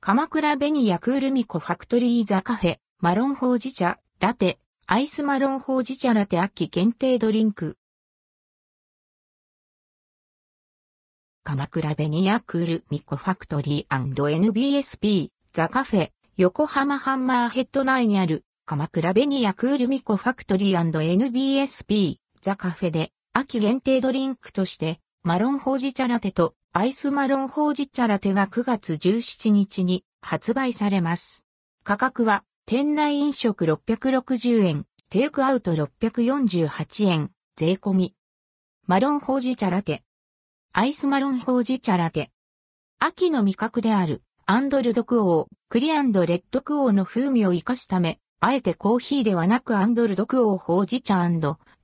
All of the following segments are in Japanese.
鎌倉紅谷 Kurumicco Factory The Cafe、マロンほうじ茶、ラテ、アイスマロンほうじ茶ラテ秋限定ドリンク。鎌倉紅谷 Kurumicco Factory &NBSP、The Cafe、横浜ハンマーヘッド内にある鎌倉紅ヤクールミコファクトリー &NBSP、ザカフェで秋限定ドリンクとしてマロンほうじ茶ラテとアイスマロンほうじ茶ラテが9月17日に発売されます。価格は店内飲食660円、テイクアウト648円、税込み。マロンほうじ茶ラテ。アイスマロンほうじ茶ラテ。秋の味覚である、アンドルドクオー、クリアンドレッドクオーの風味を活かすため、あえてコーヒーではなくアンドルドクオーほうじ茶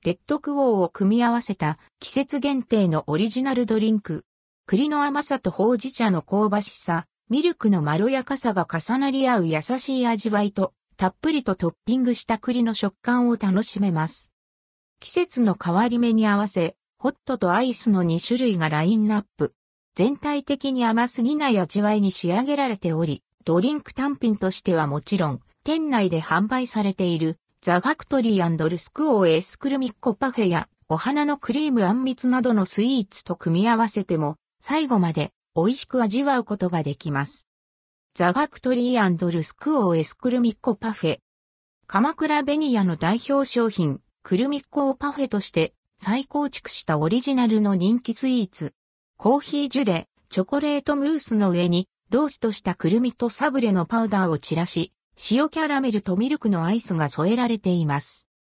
レッドクオーを組み合わせた季節限定のオリジナルドリンク。栗の甘さとほうじ茶の香ばしさ、ミルクのまろやかさが重なり合う優しい味わいと、たっぷりとトッピングした栗の食感を楽しめます。季節の変わり目に合わせ、ホットとアイスの2種類がラインナップ。全体的に甘すぎない味わいに仕上げられており、ドリンク単品としてはもちろん、店内で販売されているザ・ファクトリールスクオーエスクルミッコパフェやお花のクリームあんみつなどのスイーツと組み合わせても最後まで美味しく味わうことができます。ザ・ファクトリールスクオーエスクルミッコパフェ。鎌倉紅谷の代表商品、クルミッコをパフェとして再構築したオリジナルの人気スイーツ。コーヒージュレ、チョコレートムースの上にローストしたくるみとサブレのパウダーを散らし、塩キャラメルとミルクのアイスが添えられています。